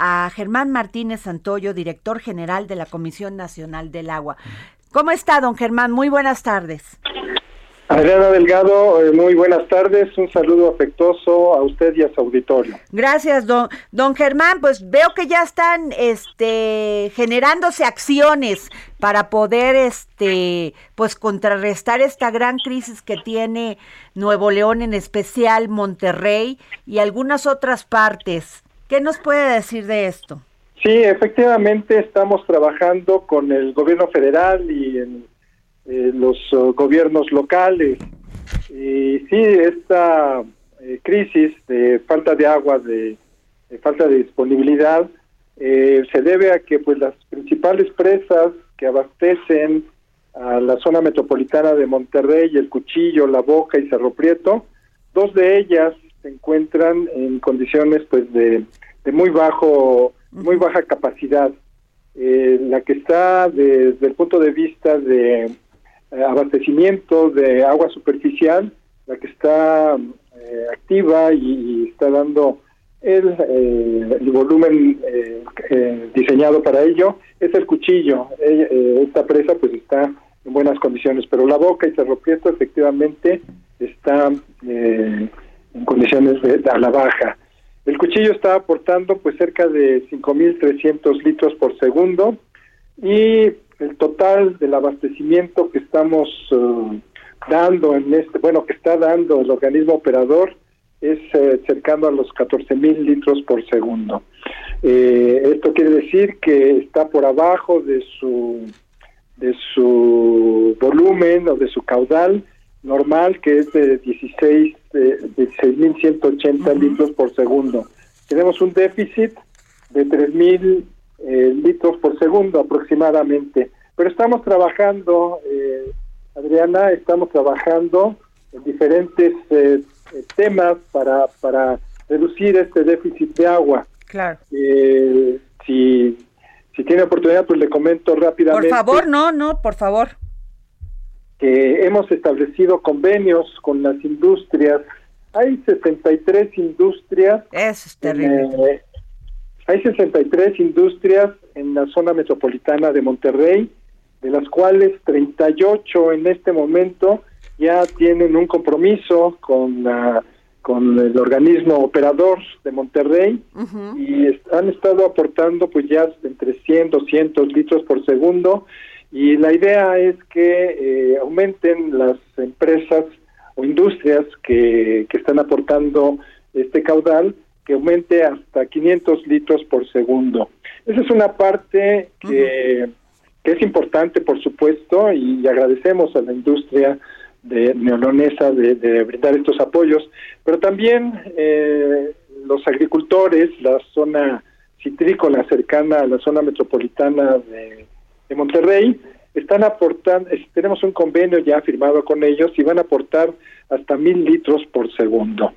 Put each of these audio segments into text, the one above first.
a Germán Martínez Santoyo, director general de la Comisión Nacional del Agua. ¿Cómo está, don Germán? Muy buenas tardes. Adriana Delgado, eh, muy buenas tardes. Un saludo afectuoso a usted y a su auditorio. Gracias, don, don Germán. Pues veo que ya están este, generándose acciones para poder este, pues contrarrestar esta gran crisis que tiene Nuevo León, en especial Monterrey y algunas otras partes. ¿Qué nos puede decir de esto? Sí, efectivamente estamos trabajando con el gobierno federal y eh, los uh, gobiernos locales. Y sí, esta eh, crisis de falta de agua, de, de falta de disponibilidad, eh, se debe a que pues las principales presas que abastecen a la zona metropolitana de Monterrey, el Cuchillo, La Boca y Cerro Prieto, dos de ellas se encuentran en condiciones pues de, de muy bajo muy baja capacidad. Eh, la que está desde el punto de vista de eh, abastecimiento de agua superficial la que está eh, activa y, y, está dando el, eh, el volumen diseñado para ello es el cuchillo. Esta presa pues está en buenas condiciones pero la boca y Cerro Prieto efectivamente está en condiciones de, a la baja. El cuchillo está aportando pues cerca de 5.300 litros por segundo y el total del abastecimiento que estamos uh, dando en este, bueno, que está dando el organismo operador es eh, cercano a los 14.000 litros por segundo. Eh, esto quiere decir que está por abajo de su de su volumen o de su caudal normal que es de 16 de 16.180 uh -huh. litros por segundo. Tenemos un déficit de 3.000 eh, litros por segundo aproximadamente. Pero estamos trabajando, eh, Adriana, estamos trabajando en diferentes eh, temas para, para reducir este déficit de agua. Claro. Eh, si, si tiene oportunidad, pues le comento rápidamente. Por favor, no, no, por favor que hemos establecido convenios con las industrias. Hay 63 industrias. Eso es terrible. Eh, hay 63 industrias en la zona metropolitana de Monterrey, de las cuales 38 en este momento ya tienen un compromiso con la con el organismo operador de Monterrey uh -huh. y han estado aportando pues ya entre 100 200 litros por segundo y la idea es que eh, aumenten las empresas o industrias que, que están aportando este caudal, que aumente hasta 500 litros por segundo. Esa es una parte que, uh -huh. que es importante, por supuesto, y agradecemos a la industria de neolonesa de, de brindar estos apoyos, pero también eh, los agricultores, la zona citrícola cercana a la zona metropolitana de de Monterrey están aportando, tenemos un convenio ya firmado con ellos y van a aportar hasta mil litros por segundo.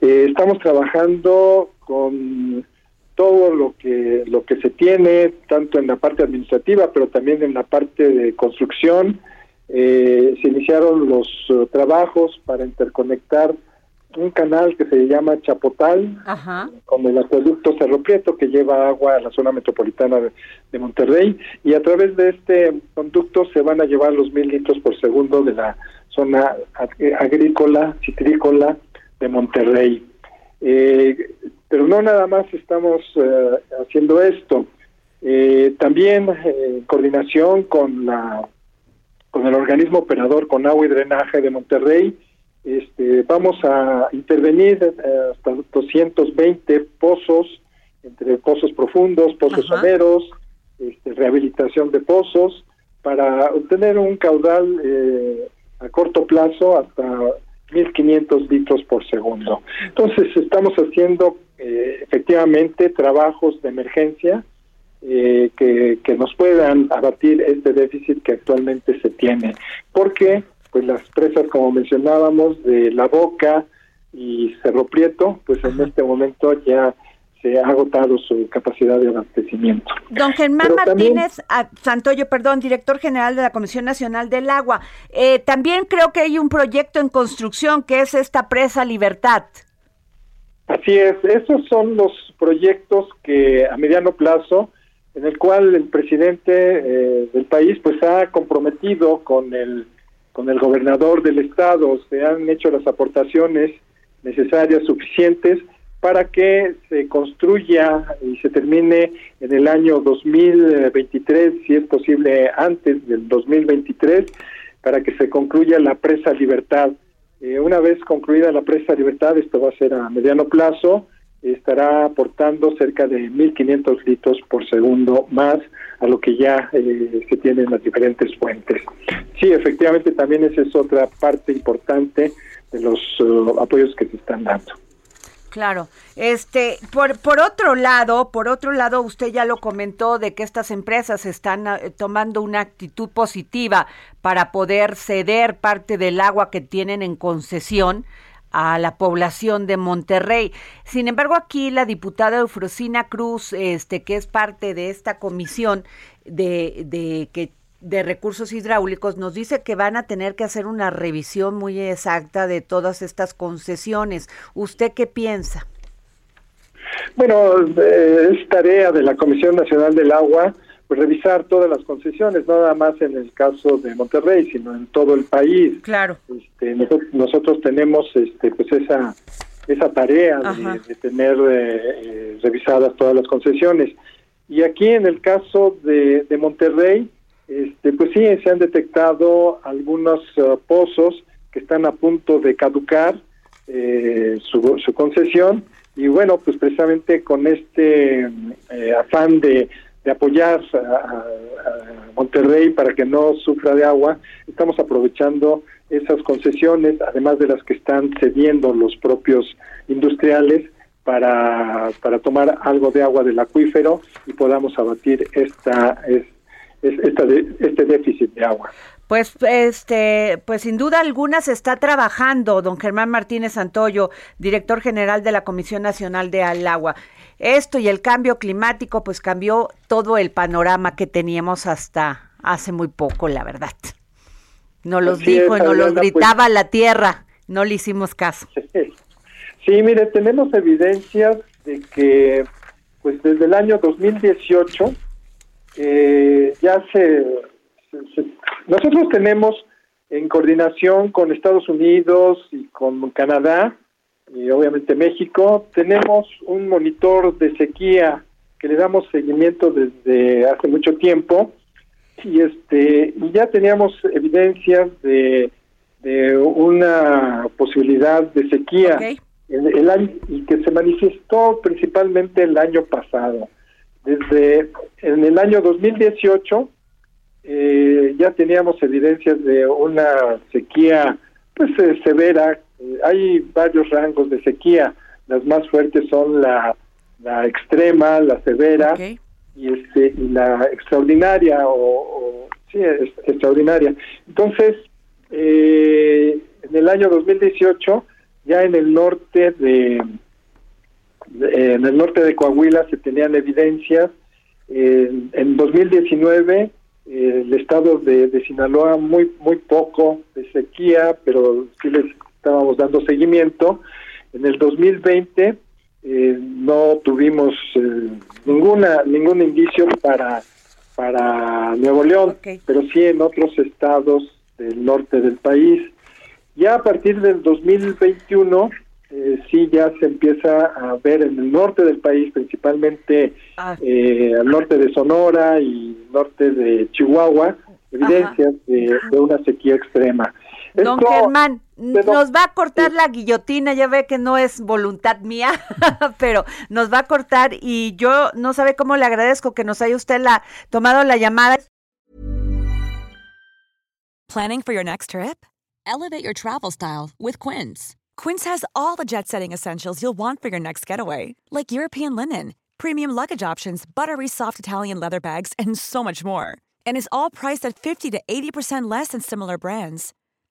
Eh, estamos trabajando con todo lo que lo que se tiene tanto en la parte administrativa pero también en la parte de construcción eh, se iniciaron los uh, trabajos para interconectar un canal que se llama Chapotal, Ajá. con el acueducto Cerro Prieto que lleva agua a la zona metropolitana de, de, Monterrey y a través de este conducto se van a llevar los mil litros por segundo de la zona agrícola, citrícola de Monterrey. Eh, pero no nada más estamos eh, haciendo esto, eh, también en coordinación con la con el organismo operador con agua y drenaje de Monterrey, este, vamos a intervenir eh, hasta 220 pozos, entre pozos profundos, pozos someros, este, rehabilitación de pozos, para obtener un caudal eh, a corto plazo hasta 1.500 litros por segundo. Entonces estamos haciendo eh, efectivamente trabajos de emergencia eh, que, que nos puedan abatir este déficit que actualmente se tiene, porque pues las presas como mencionábamos de La Boca y Cerro Prieto, pues en este momento ya se ha agotado su capacidad de abastecimiento. Don Germán Martínez ah, Santoyo, perdón, director general de la Comisión Nacional del Agua. Eh, también creo que hay un proyecto en construcción que es esta presa Libertad. Así es, esos son los proyectos que a mediano plazo, en el cual el presidente eh, del país pues ha comprometido con el con el gobernador del estado, se han hecho las aportaciones necesarias, suficientes para que se construya y se termine en el año 2023, si es posible antes del 2023, para que se concluya la presa Libertad. Eh, una vez concluida la presa Libertad, esto va a ser a mediano plazo, estará aportando cerca de 1.500 litros por segundo más a lo que ya eh, se tiene en las diferentes fuentes. Sí, efectivamente, también esa es otra parte importante de los uh, apoyos que se están dando. Claro. Este, por, por otro lado, por otro lado, usted ya lo comentó de que estas empresas están eh, tomando una actitud positiva para poder ceder parte del agua que tienen en concesión a la población de Monterrey. Sin embargo, aquí la diputada Eufrosina Cruz, este, que es parte de esta comisión de, de que de recursos hidráulicos nos dice que van a tener que hacer una revisión muy exacta de todas estas concesiones. ¿Usted qué piensa? Bueno, eh, es tarea de la Comisión Nacional del Agua pues, revisar todas las concesiones, no nada más en el caso de Monterrey, sino en todo el país. Claro. Este, nosotros, tenemos este, pues esa esa tarea de, tener eh, eh, revisadas todas las concesiones. Y aquí en el caso de, de Monterrey, este, pues sí, se han detectado algunos uh, pozos que están a punto de caducar eh, su, su, concesión y bueno, pues precisamente con este eh, afán de, de apoyar a, Monterrey para que no sufra de agua, estamos aprovechando esas concesiones, además de las que están cediendo los propios industriales para, para tomar algo de agua del acuífero y podamos abatir esta, este déficit de agua. Pues, este, pues sin duda alguna se está trabajando, don Germán Martínez Santoyo, director general de la Comisión Nacional de Al Agua. Esto y el cambio climático, pues cambió todo el panorama que teníamos hasta hace muy poco, la verdad. No los dijo y no los pues. gritaba la tierra, no le hicimos caso. Sí, mire, tenemos evidencias de que, pues desde el año 2018, eh, ya se, nosotros tenemos en coordinación con Estados Unidos y con Canadá y obviamente México, tenemos un monitor de sequía que le damos seguimiento desde hace mucho tiempo y este ya teníamos evidencias de, de una posibilidad de sequía el año, y que se manifestó principalmente el año pasado. Desde en el año 2018 eh, ya teníamos evidencias de una sequía pues eh, severa. Eh, hay varios rangos de sequía. Las más fuertes son la, la extrema, la severa y este y la extraordinaria o, sí extraordinaria. Entonces en el año 2018 ya en el norte de en el norte de Coahuila se tenían evidencias. en 2019 el estado de, Sinaloa muy muy poco de sequía, pero sí les estábamos dando seguimiento. En el 2020 eh, no tuvimos eh, ninguna ningún indicio para para Nuevo León, pero sí en otros estados del norte del país. Ya a partir del 2021 eh, sí ya se empieza a ver en el norte del país, principalmente ah. eh, al norte de Sonora y norte de Chihuahua, evidencias de, una sequía extrema. Don Germán, nos va a cortar la guillotina, ya ve que no es voluntad mía, pero nos va a cortar y yo no sabe cómo le agradezco que nos haya usted la, tomado la llamada. Planning for your next trip? Elevate your travel style with Quince. Quince has all the jet setting essentials you'll want for your next getaway, like European linen, premium luggage options, buttery soft Italian leather bags, and so much more. And is all priced at 50 to 80% less than similar brands.